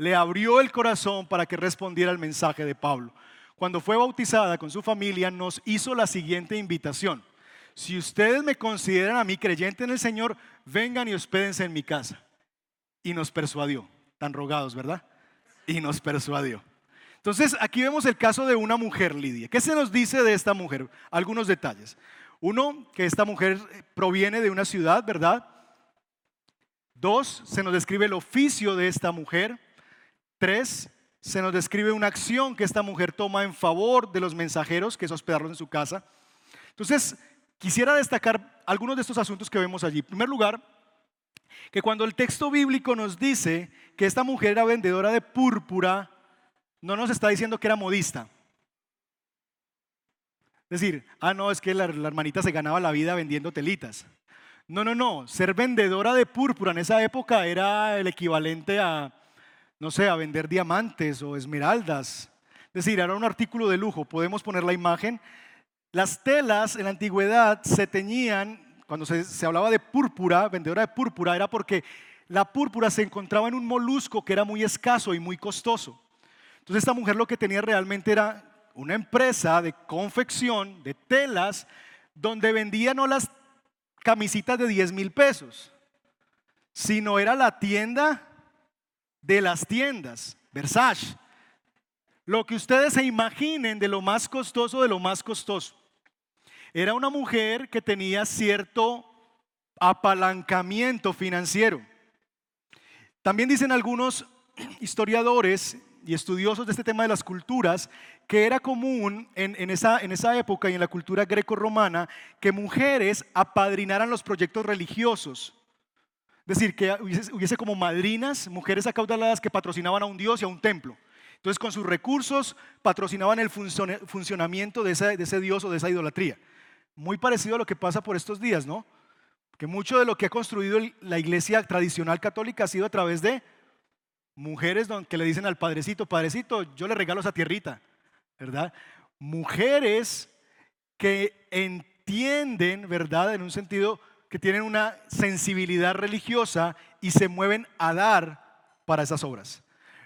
le abrió el corazón para que respondiera al mensaje de Pablo cuando fue bautizada con su familia, nos hizo la siguiente invitación. Si ustedes me consideran a mí creyente en el Señor, vengan y hospédense en mi casa. Y nos persuadió. Tan rogados, ¿verdad? Y nos persuadió. Entonces, aquí vemos el caso de una mujer, Lidia. ¿Qué se nos dice de esta mujer? Algunos detalles. Uno, que esta mujer proviene de una ciudad, ¿verdad? Dos, se nos describe el oficio de esta mujer. Tres, se nos describe una acción que esta mujer toma en favor de los mensajeros, que es hospedarlos en su casa. Entonces, quisiera destacar algunos de estos asuntos que vemos allí. En primer lugar, que cuando el texto bíblico nos dice que esta mujer era vendedora de púrpura, no nos está diciendo que era modista. Es decir, ah, no, es que la, la hermanita se ganaba la vida vendiendo telitas. No, no, no. Ser vendedora de púrpura en esa época era el equivalente a no sé, a vender diamantes o esmeraldas. Es decir, era un artículo de lujo. Podemos poner la imagen. Las telas en la antigüedad se teñían, cuando se, se hablaba de púrpura, vendedora de púrpura, era porque la púrpura se encontraba en un molusco que era muy escaso y muy costoso. Entonces esta mujer lo que tenía realmente era una empresa de confección de telas donde vendía no las camisitas de 10 mil pesos, sino era la tienda de las tiendas, Versace. Lo que ustedes se imaginen de lo más costoso de lo más costoso. Era una mujer que tenía cierto apalancamiento financiero. También dicen algunos historiadores y estudiosos de este tema de las culturas que era común en, esa, en esa época y en la cultura greco-romana que mujeres apadrinaran los proyectos religiosos. Decir, que hubiese, como madrinas, mujeres acaudaladas que patrocinaban a un dios y a un templo. Entonces, con sus recursos patrocinaban el funcionamiento de ese, de ese dios o de esa idolatría. Muy parecido a lo que pasa por estos días, ¿no? Que mucho de lo que ha construido la iglesia tradicional católica ha sido a través de mujeres que le dicen al padrecito, padrecito, yo le regalo esa tierrita, ¿verdad? Mujeres que entienden, ¿verdad? En un sentido que tienen una sensibilidad religiosa y se mueven a dar para esas obras.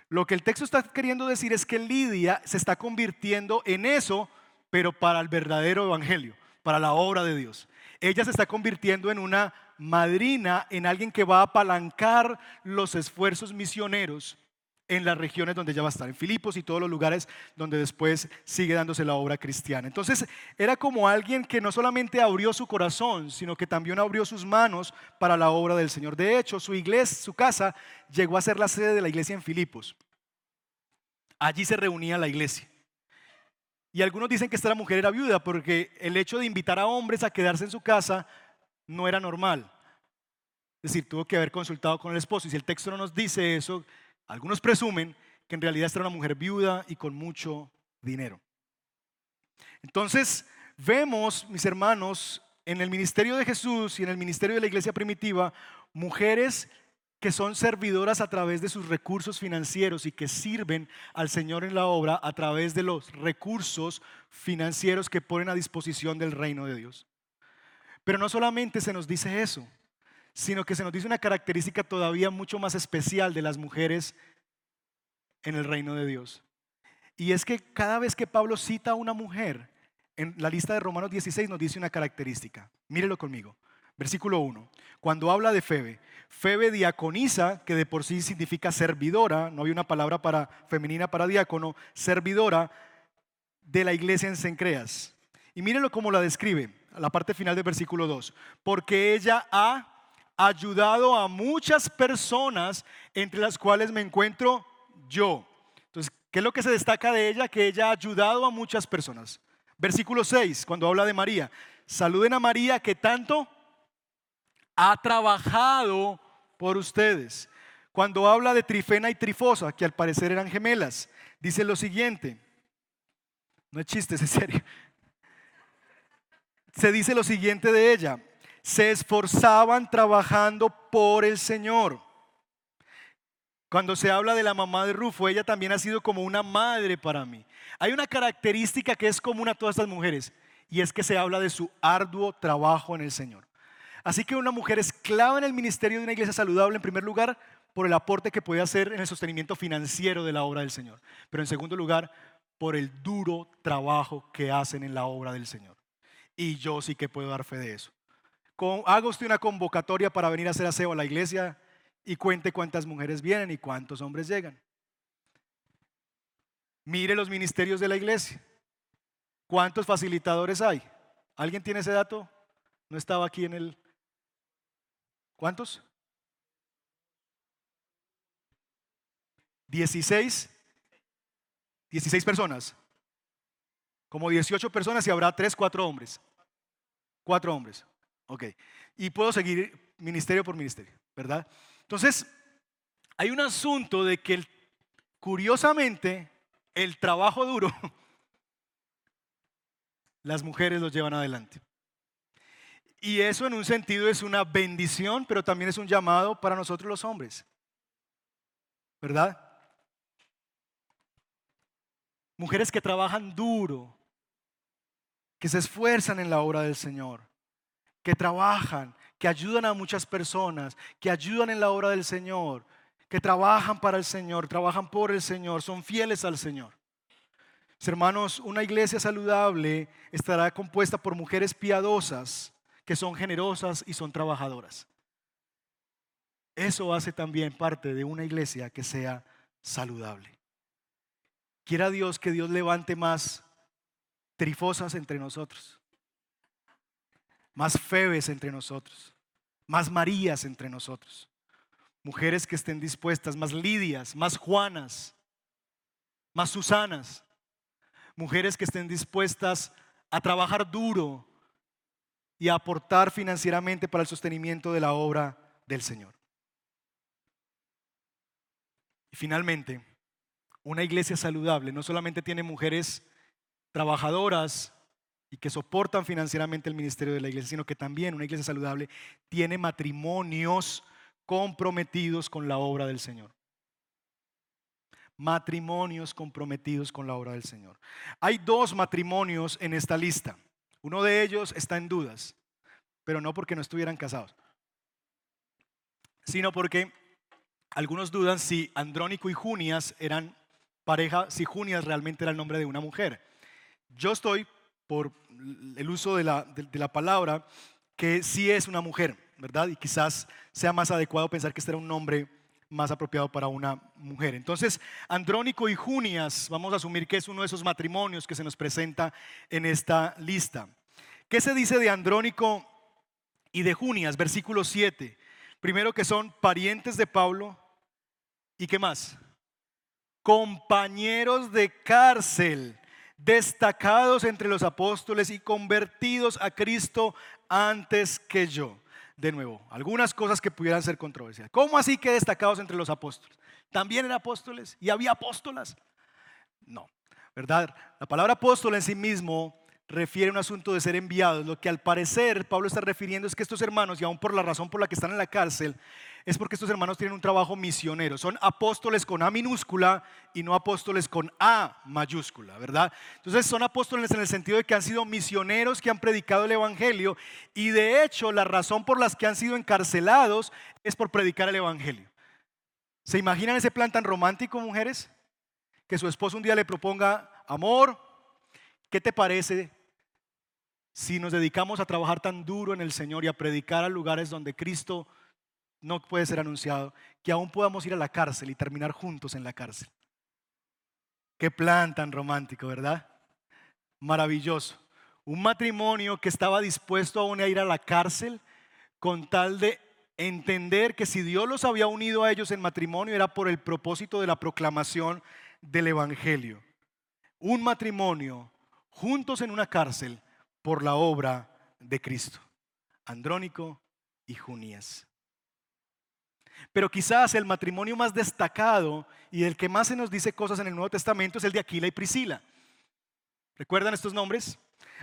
Lo que el texto está queriendo decir es que Lidia se está convirtiendo en eso, pero para el verdadero evangelio, para la obra de Dios. Ella se está convirtiendo en una madrina, en alguien que va a apalancar los esfuerzos misioneros en las regiones donde ya va a estar, en Filipos y todos los lugares donde después sigue dándose la obra cristiana. Entonces era como alguien que no solamente abrió su corazón, sino que también abrió sus manos para la obra del Señor. De hecho, su iglesia, su casa, llegó a ser la sede de la iglesia en Filipos. Allí se reunía la iglesia. Y algunos dicen que esta mujer era viuda porque el hecho de invitar a hombres a quedarse en su casa no era normal. Es decir, tuvo que haber consultado con el esposo. Y si el texto no nos dice eso, algunos presumen que en realidad esta era una mujer viuda y con mucho dinero. Entonces, vemos, mis hermanos, en el ministerio de Jesús y en el ministerio de la iglesia primitiva, mujeres que son servidoras a través de sus recursos financieros y que sirven al Señor en la obra a través de los recursos financieros que ponen a disposición del reino de Dios. Pero no solamente se nos dice eso, sino que se nos dice una característica todavía mucho más especial de las mujeres en el reino de Dios. Y es que cada vez que Pablo cita a una mujer, en la lista de Romanos 16 nos dice una característica. Mírelo conmigo. Versículo 1. Cuando habla de Febe, Febe diaconiza, que de por sí significa servidora, no hay una palabra para femenina para diácono, servidora de la iglesia en Sencreas. Y mírelo cómo la describe, a la parte final del versículo 2. Porque ella ha ayudado a muchas personas, entre las cuales me encuentro yo. Entonces, ¿qué es lo que se destaca de ella? Que ella ha ayudado a muchas personas. Versículo 6, cuando habla de María. Saluden a María que tanto ha trabajado por ustedes. Cuando habla de Trifena y Trifosa, que al parecer eran gemelas, dice lo siguiente. No es chiste, es serio. Se dice lo siguiente de ella. Se esforzaban trabajando por el Señor. Cuando se habla de la mamá de Rufo, ella también ha sido como una madre para mí. Hay una característica que es común a todas estas mujeres y es que se habla de su arduo trabajo en el Señor. Así que una mujer es clave en el ministerio de una iglesia saludable, en primer lugar, por el aporte que puede hacer en el sostenimiento financiero de la obra del Señor. Pero en segundo lugar, por el duro trabajo que hacen en la obra del Señor. Y yo sí que puedo dar fe de eso. Haga usted una convocatoria para venir a hacer aseo a la iglesia y cuente cuántas mujeres vienen y cuántos hombres llegan. Mire los ministerios de la iglesia. ¿Cuántos facilitadores hay? ¿Alguien tiene ese dato? No estaba aquí en el... ¿Cuántos? 16. 16 personas. Como 18 personas y habrá 3, 4 hombres. 4 hombres. Ok. Y puedo seguir ministerio por ministerio, ¿verdad? Entonces, hay un asunto de que curiosamente el trabajo duro, las mujeres lo llevan adelante. Y eso en un sentido es una bendición, pero también es un llamado para nosotros los hombres. ¿Verdad? Mujeres que trabajan duro, que se esfuerzan en la obra del Señor, que trabajan, que ayudan a muchas personas, que ayudan en la obra del Señor, que trabajan para el Señor, trabajan por el Señor, son fieles al Señor. hermanos, una iglesia saludable estará compuesta por mujeres piadosas que son generosas y son trabajadoras. Eso hace también parte de una iglesia que sea saludable. Quiera Dios que Dios levante más trifosas entre nosotros más Febes entre nosotros, más Marías entre nosotros, mujeres que estén dispuestas, más Lidias, más Juanas, más Susanas, mujeres que estén dispuestas a trabajar duro y a aportar financieramente para el sostenimiento de la obra del Señor. Y finalmente, una iglesia saludable no solamente tiene mujeres trabajadoras y que soportan financieramente el ministerio de la iglesia, sino que también una iglesia saludable tiene matrimonios comprometidos con la obra del Señor. Matrimonios comprometidos con la obra del Señor. Hay dos matrimonios en esta lista. Uno de ellos está en dudas, pero no porque no estuvieran casados, sino porque algunos dudan si Andrónico y Junias eran pareja, si Junias realmente era el nombre de una mujer. Yo estoy por el uso de la, la palabra, que sí es una mujer, ¿verdad? Y quizás sea más adecuado pensar que este era un nombre más apropiado para una mujer. Entonces, Andrónico y Junias, vamos a asumir que es uno de esos matrimonios que se nos presenta en esta lista. ¿Qué se dice de Andrónico y de Junias? Versículo 7. Primero que son parientes de Pablo y qué más? Compañeros de cárcel destacados entre los apóstoles y convertidos a Cristo antes que yo. De nuevo, algunas cosas que pudieran ser controversiales. ¿Cómo así que destacados entre los apóstoles? ¿También eran apóstoles? ¿Y había apóstolas? No, ¿verdad? La palabra apóstol en sí mismo refiere a un asunto de ser enviados. Lo que al parecer Pablo está refiriendo es que estos hermanos, y aún por la razón por la que están en la cárcel, es porque estos hermanos tienen un trabajo misionero. Son apóstoles con A minúscula y no apóstoles con A mayúscula, ¿verdad? Entonces son apóstoles en el sentido de que han sido misioneros que han predicado el Evangelio y de hecho la razón por las que han sido encarcelados es por predicar el Evangelio. ¿Se imaginan ese plan tan romántico, mujeres? Que su esposo un día le proponga, amor, ¿qué te parece si nos dedicamos a trabajar tan duro en el Señor y a predicar a lugares donde Cristo no puede ser anunciado, que aún podamos ir a la cárcel y terminar juntos en la cárcel. Qué plan tan romántico, ¿verdad? Maravilloso. Un matrimonio que estaba dispuesto aún a ir a la cárcel con tal de entender que si Dios los había unido a ellos en matrimonio era por el propósito de la proclamación del Evangelio. Un matrimonio juntos en una cárcel por la obra de Cristo. Andrónico y Junías. Pero quizás el matrimonio más destacado y el que más se nos dice cosas en el Nuevo Testamento es el de Aquila y Priscila. ¿Recuerdan estos nombres?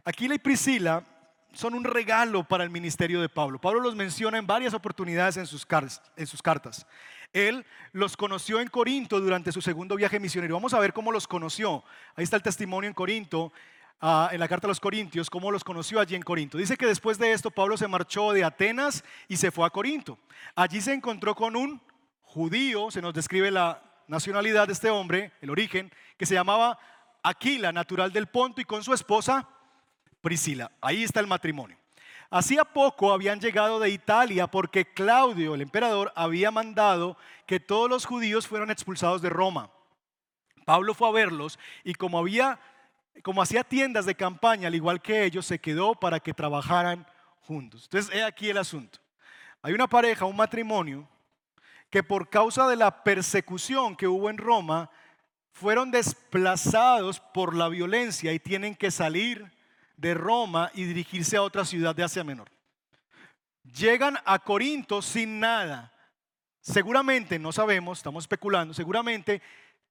Aquila y Priscila son un regalo para el ministerio de Pablo. Pablo los menciona en varias oportunidades en sus, cartas. Él los conoció en Corinto durante su segundo viaje misionero. Vamos a ver cómo los conoció. Ahí está el testimonio en Corinto Ah, en la carta a los Corintios, cómo los conoció allí en Corinto. Dice que después de esto Pablo se marchó de Atenas y se fue a Corinto. Allí se encontró con un judío, se nos describe la nacionalidad de este hombre, el origen, que se llamaba Aquila, natural del Ponto, y con su esposa Priscila. Ahí está el matrimonio. Hacía poco habían llegado de Italia porque Claudio, el emperador, había mandado que todos los judíos fueran expulsados de Roma. Pablo fue a verlos y como había como hacía tiendas de campaña, al igual que ellos, se quedó para que trabajaran juntos. Entonces, he aquí el asunto. Hay una pareja, un matrimonio, que por causa de la persecución que hubo en Roma, fueron desplazados por la violencia y tienen que salir de Roma y dirigirse a otra ciudad de Asia Menor. Llegan a Corinto sin nada. Seguramente, no sabemos, estamos especulando, seguramente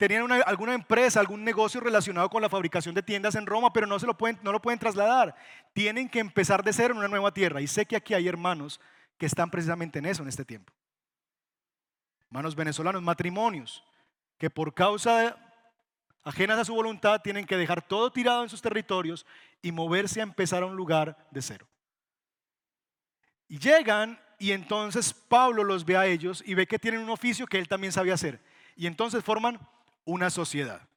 tenían alguna empresa, algún negocio relacionado con la fabricación de tiendas en Roma, pero no, se lo pueden, no lo pueden trasladar. Tienen que empezar de cero en una nueva tierra. Y sé que aquí hay hermanos que están precisamente en eso en este tiempo. Hermanos venezolanos, matrimonios, que por causa ajenas a su voluntad tienen que dejar todo tirado en sus territorios y moverse a empezar a un lugar de cero. Y llegan y entonces Pablo los ve a ellos y ve que tienen un oficio que él también sabía hacer. Y entonces forman una sociedad.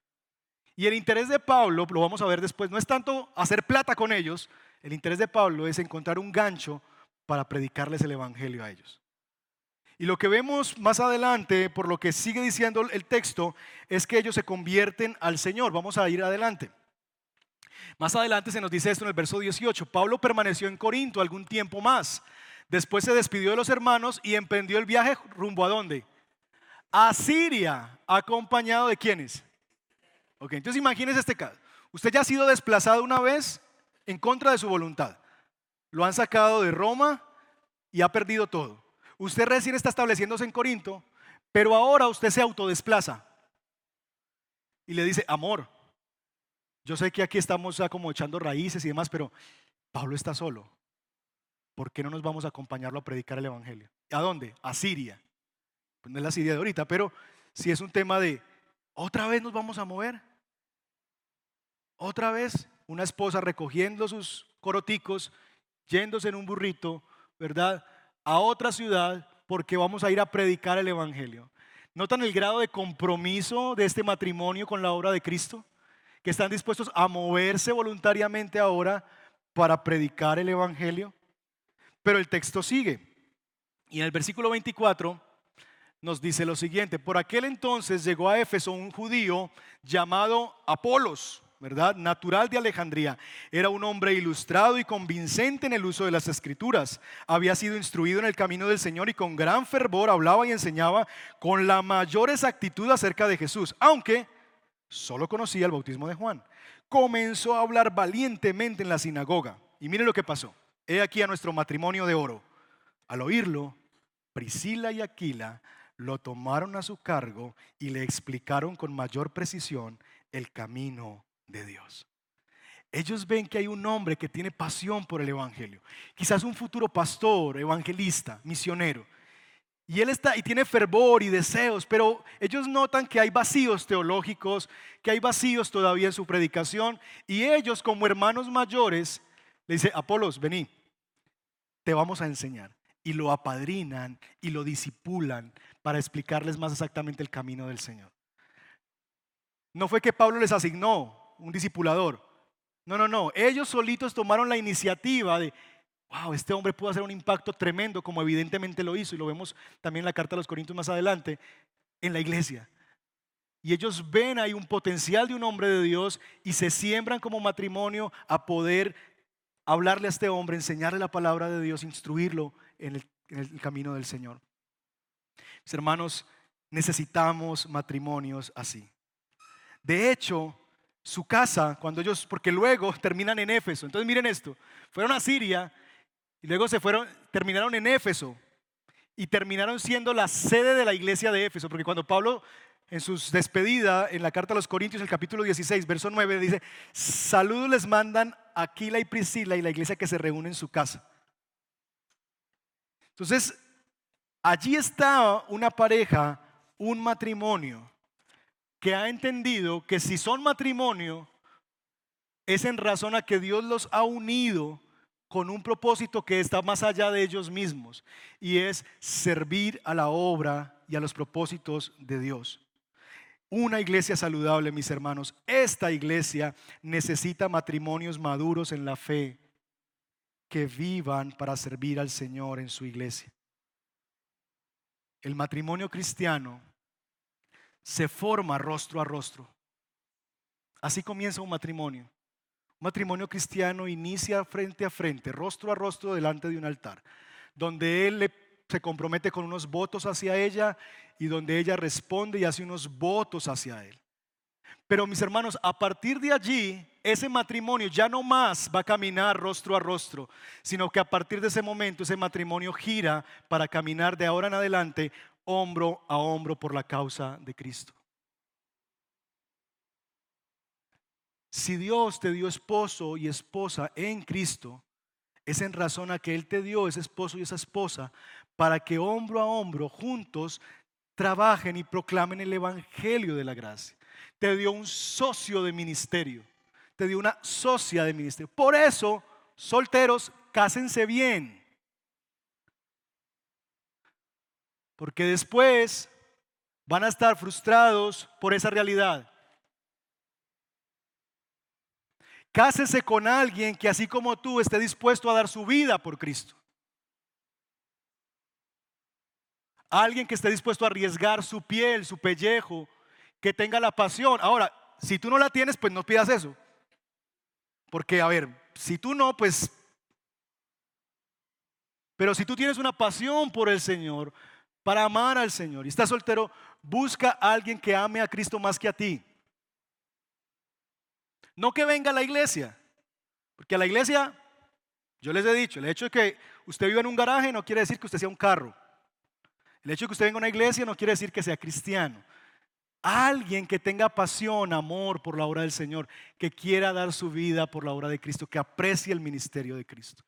Y el interés de Pablo, lo vamos a ver después, no es tanto hacer plata con ellos, el interés de Pablo es encontrar un gancho para predicarles el Evangelio a ellos. Y lo que vemos más adelante, por lo que sigue diciendo el texto, es que ellos se convierten al Señor. Vamos a ir adelante. Más adelante se nos dice esto en el verso 18. Pablo permaneció en Corinto algún tiempo más. Después se despidió de los hermanos y emprendió el viaje rumbo a dónde? A Siria, acompañado de quiénes. Ok, entonces imagínese este caso. Usted ya ha sido desplazado una vez en contra de su voluntad. Lo han sacado de Roma y ha perdido todo. Usted recién está estableciéndose en Corinto, pero ahora usted se autodesplaza. Y le dice, amor, yo sé que aquí estamos como echando raíces y demás, pero Pablo está solo. ¿Por qué no nos vamos a acompañarlo a predicar el Evangelio? ¿A dónde? A Siria. Pues no es la Siria de ahorita, pero si es un tema de, ¿otra vez nos vamos a mover? Otra vez una esposa recogiendo sus coroticos, yéndose en un burrito, ¿verdad? A otra ciudad porque vamos a ir a predicar el Evangelio. ¿Notan el grado de compromiso de este matrimonio con la obra de Cristo? Que están dispuestos a moverse voluntariamente ahora para predicar el Evangelio. Pero el texto sigue. Y en el versículo 24 nos dice lo siguiente, por aquel entonces llegó a Éfeso un judío llamado Apolos, ¿verdad? Natural de Alejandría. Era un hombre ilustrado y convincente en el uso de las escrituras. Había sido instruido en el camino del Señor y con gran fervor hablaba y enseñaba con la mayor exactitud acerca de Jesús, aunque solo conocía el bautismo de Juan. comenzó a hablar valientemente en la sinagoga. Y mire lo que pasó. He aquí a nuestro matrimonio de oro. Al oírlo, Priscila y Aquila lo tomaron a su cargo y le explicaron con mayor precisión el camino de Dios. Ellos ven que hay un hombre que tiene pasión por el Evangelio, quizás un futuro pastor, evangelista, misionero. Y él está y tiene fervor y deseos, pero ellos notan que hay vacíos teológicos, que hay vacíos todavía en su predicación. Y ellos, como hermanos mayores, le dicen, Apolos, vení, te vamos a enseñar. Y lo apadrinan y lo disipulan para explicarles más exactamente el camino del Señor. No fue que Pablo les asignó un discipulador. No, no, no. Ellos solitos tomaron la iniciativa de, wow, este hombre pudo hacer un impacto tremendo, como evidentemente lo hizo, y lo vemos también en la carta a los Corintios más adelante, en la iglesia. Y ellos ven ahí un potencial de un hombre de Dios y se siembran como matrimonio a poder hablarle a este hombre, enseñarle la palabra de Dios, instruirlo en el, en el camino del Señor. Mis hermanos, necesitamos matrimonios así. De hecho, su casa, cuando ellos, porque luego terminan en Éfeso. Entonces miren esto, fueron a Siria y luego se fueron, terminaron en Éfeso y terminaron siendo la sede de la iglesia de Éfeso, porque cuando Pablo en sus despedida en la carta a los Corintios, el capítulo 16, verso 9, dice, saludos les mandan Aquila y Priscila y la iglesia que se reúne en su casa. Entonces, Allí está una pareja, un matrimonio, que ha entendido que si son matrimonio, es en razón a que Dios los ha unido con un propósito que está más allá de ellos mismos, y es servir a la obra y a los propósitos de Dios. Una iglesia saludable, mis hermanos, esta iglesia necesita matrimonios maduros en la fe que vivan para servir al Señor en su iglesia el matrimonio cristiano se forma rostro a rostro. Así comienza un matrimonio. Un matrimonio cristiano inicia frente a frente, rostro a rostro delante de un altar, donde él se compromete con unos votos hacia ella y donde ella responde y hace unos votos hacia él. Pero mis hermanos, a partir de allí, ese matrimonio ya no más va a caminar rostro a rostro, sino que a partir de ese momento ese matrimonio gira para caminar de ahora en adelante hombro a hombro por la causa de Cristo. Si Dios te dio esposo y esposa en Cristo, es en razón a que Él te dio ese esposo y esa esposa para que hombro a hombro juntos trabajen y proclamen el Evangelio de la gracia te dio un socio de ministerio, te dio una socia de ministerio. Por eso, solteros, cásense bien. Porque después van a estar frustrados por esa realidad. Cásese con alguien que así como tú esté dispuesto a dar su vida por Cristo. Alguien que esté dispuesto a arriesgar su piel, su pellejo, que tenga la pasión. Ahora, si tú no la tienes, pues no pidas eso. Porque, a ver, si tú no, pues... Pero si tú tienes una pasión por el Señor, para amar al Señor, y estás soltero, busca a alguien que ame a Cristo más que a ti. No que venga a la iglesia, porque a la iglesia, yo les he dicho, el hecho de que usted viva en un garaje no quiere decir que usted sea un carro. El hecho de que usted venga a una iglesia no quiere decir que sea cristiano. Alguien que tenga pasión, amor por la obra del Señor, que quiera dar su vida por la obra de Cristo, que aprecie el ministerio de Cristo.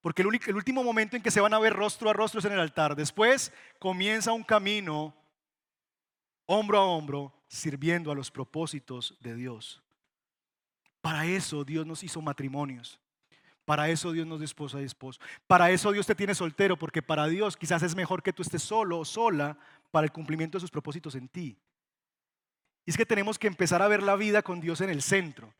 Porque el, último momento en que se van a ver rostro a rostro es en el altar. Después comienza un camino hombro a hombro sirviendo a los propósitos de Dios. Para eso Dios nos hizo matrimonios. Para eso Dios nos dio esposa y esposo. Para eso Dios te tiene soltero, porque para Dios quizás es mejor que tú estés solo o sola para el cumplimiento de sus propósitos en ti. Y es que tenemos que empezar a ver la vida con Dios en el centro.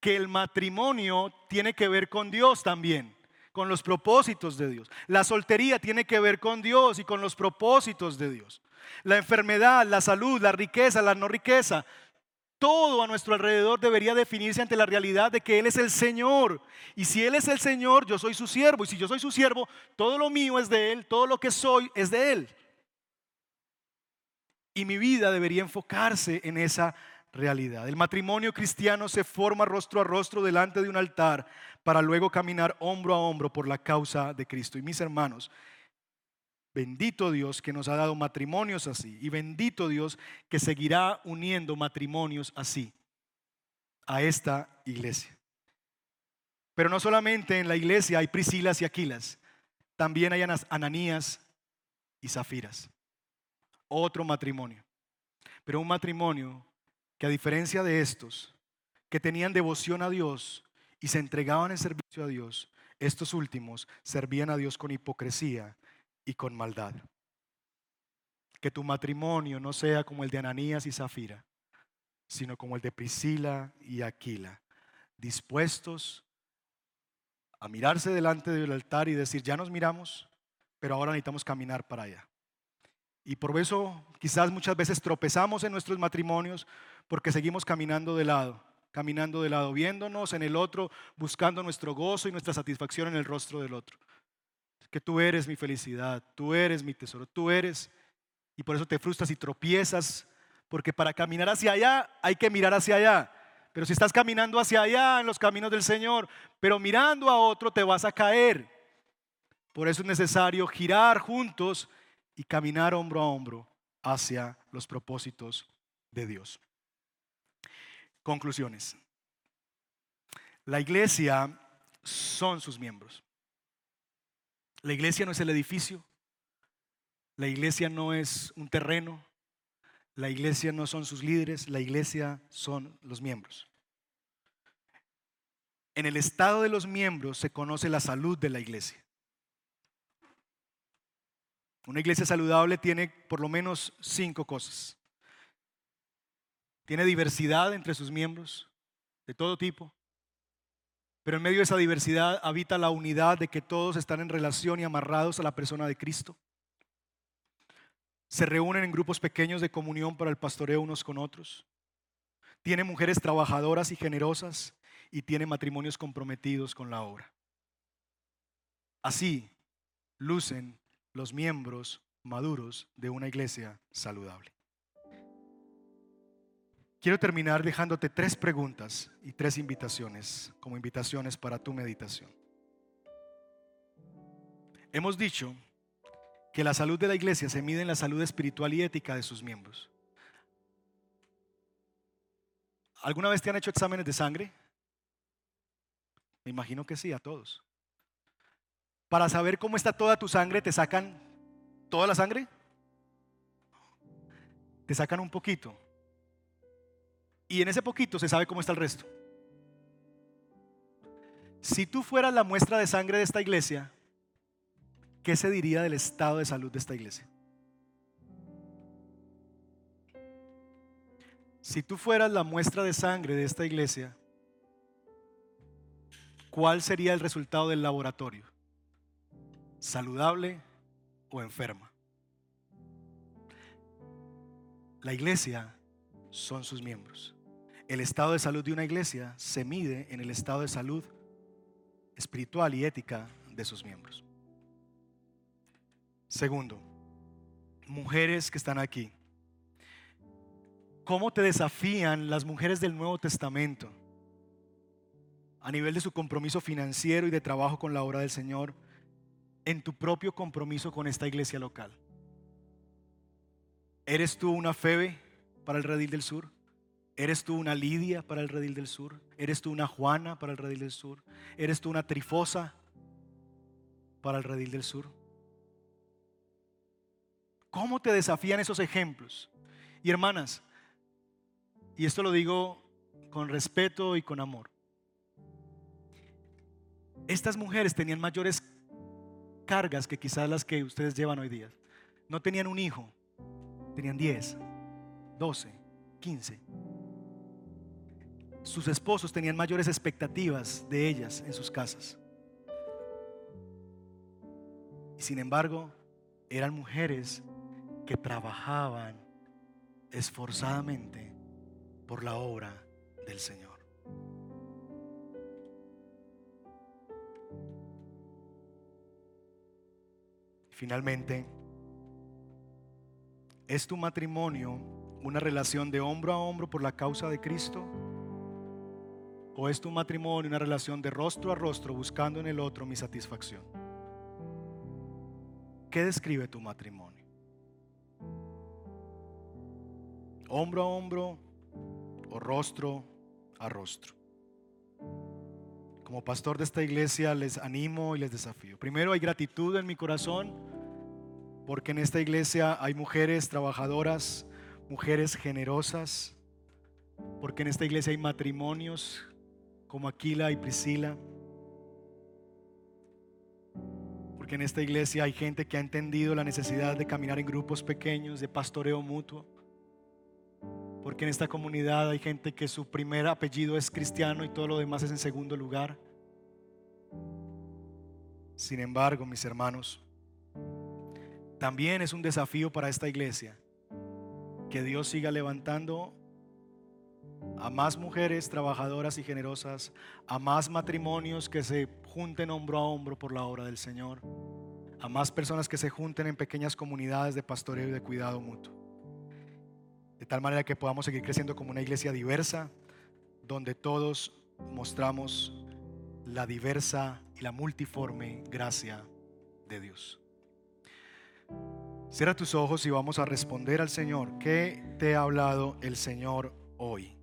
Que el matrimonio tiene que ver con Dios también, con los propósitos de Dios. La soltería tiene que ver con Dios y con los propósitos de Dios. La enfermedad, la salud, la riqueza, la no riqueza, todo a nuestro alrededor debería definirse ante la realidad de que Él es el Señor. Y si Él es el Señor, yo soy su siervo. Y si yo soy su siervo, todo lo mío es de Él, todo lo que soy es de Él. Y mi vida debería enfocarse en esa realidad. El matrimonio cristiano se forma rostro a rostro delante de un altar para luego caminar hombro a hombro por la causa de Cristo. Y mis hermanos, bendito Dios que nos ha dado matrimonios así y bendito Dios que seguirá uniendo matrimonios así a esta iglesia. Pero no solamente en la iglesia hay Priscilas y Aquilas, también hay Ananías y Zafiras. Otro matrimonio. Pero un matrimonio que a diferencia de estos, que tenían devoción a Dios y se entregaban en servicio a Dios, estos últimos servían a Dios con hipocresía y con maldad. Que tu matrimonio no sea como el de Ananías y Zafira, sino como el de Priscila y Aquila, dispuestos a mirarse delante del altar y decir, ya nos miramos, pero ahora necesitamos caminar para allá. Y por eso quizás muchas veces tropezamos en nuestros matrimonios porque seguimos caminando de lado, caminando de lado, viéndonos en el otro, buscando nuestro gozo y nuestra satisfacción en el rostro del otro. Que tú eres mi felicidad, tú eres mi tesoro, tú eres. Y por eso te frustras y tropiezas, porque para caminar hacia allá hay que mirar hacia allá. Pero si estás caminando hacia allá en los caminos del Señor, pero mirando a otro, te vas a caer. Por eso es necesario girar juntos y caminar hombro a hombro hacia los propósitos de Dios. Conclusiones. La iglesia son sus miembros. La iglesia no es el edificio. La iglesia no es un terreno. La iglesia no son sus líderes. La iglesia son los miembros. En el estado de los miembros se conoce la salud de la iglesia. Una iglesia saludable tiene por lo menos cinco cosas. Tiene diversidad entre sus miembros, de todo tipo. Pero en medio de esa diversidad habita la unidad de que todos están en relación y amarrados a la persona de Cristo. Se reúnen en grupos pequeños de comunión para el pastoreo unos con otros. Tiene mujeres trabajadoras y generosas y tiene matrimonios comprometidos con la obra. Así lucen los miembros maduros de una iglesia saludable. Quiero terminar dejándote tres preguntas y tres invitaciones como invitaciones para tu meditación. Hemos dicho que la salud de la iglesia se mide en la salud espiritual y ética de sus miembros. ¿Alguna vez te han hecho exámenes de sangre? Me imagino que sí, a todos. Para saber cómo está toda tu sangre, te sacan toda la sangre. Te sacan un poquito. Y en ese poquito se sabe cómo está el resto. Si tú fueras la muestra de sangre de esta iglesia, ¿qué se diría del estado de salud de esta iglesia? Si tú fueras la muestra de sangre de esta iglesia, ¿cuál sería el resultado del laboratorio? Saludable o enferma. La iglesia son sus miembros. El estado de salud de una iglesia se mide en el estado de salud espiritual y ética de sus miembros. Segundo, mujeres que están aquí. ¿Cómo te desafían las mujeres del Nuevo Testamento a nivel de su compromiso financiero y de trabajo con la obra del Señor en tu propio compromiso con esta iglesia local. ¿Eres tú una Febe para el Redil del Sur? ¿Eres tú una Lidia para el Redil del Sur? ¿Eres tú una Juana para el Redil del Sur? ¿Eres tú una Trifosa para el Redil del Sur? ¿Cómo te desafían esos ejemplos? Y hermanas, y esto lo digo con respeto y con amor, estas mujeres tenían mayores cargas que quizás las que ustedes llevan hoy día. No tenían un hijo, tenían 10, 12, 15. Sus esposos tenían mayores expectativas de ellas en sus casas. Y sin embargo, eran mujeres que trabajaban esforzadamente por la obra del Señor. Finalmente, ¿es tu matrimonio una relación de hombro a hombro por la causa de Cristo? ¿O es tu matrimonio una relación de rostro a rostro buscando en el otro mi satisfacción? ¿Qué describe tu matrimonio? ¿Hombro a hombro o rostro a rostro? Como pastor de esta iglesia les animo y les desafío. Primero hay gratitud en mi corazón porque en esta iglesia hay mujeres trabajadoras, mujeres generosas, porque en esta iglesia hay matrimonios como Aquila y Priscila, porque en esta iglesia hay gente que ha entendido la necesidad de caminar en grupos pequeños, de pastoreo mutuo, porque en esta comunidad hay gente que su primer apellido es cristiano y todo lo demás es en segundo lugar. Sin embargo, mis hermanos, también es un desafío para esta iglesia que Dios siga levantando a más mujeres trabajadoras y generosas, a más matrimonios que se junten hombro a hombro por la obra del Señor, a más personas que se junten en pequeñas comunidades de pastoreo y de cuidado mutuo. De tal manera que podamos seguir creciendo como una iglesia diversa, donde todos mostramos la diversa y la multiforme gracia de Dios. Cierra tus ojos y vamos a responder al Señor. ¿Qué te ha hablado el Señor hoy?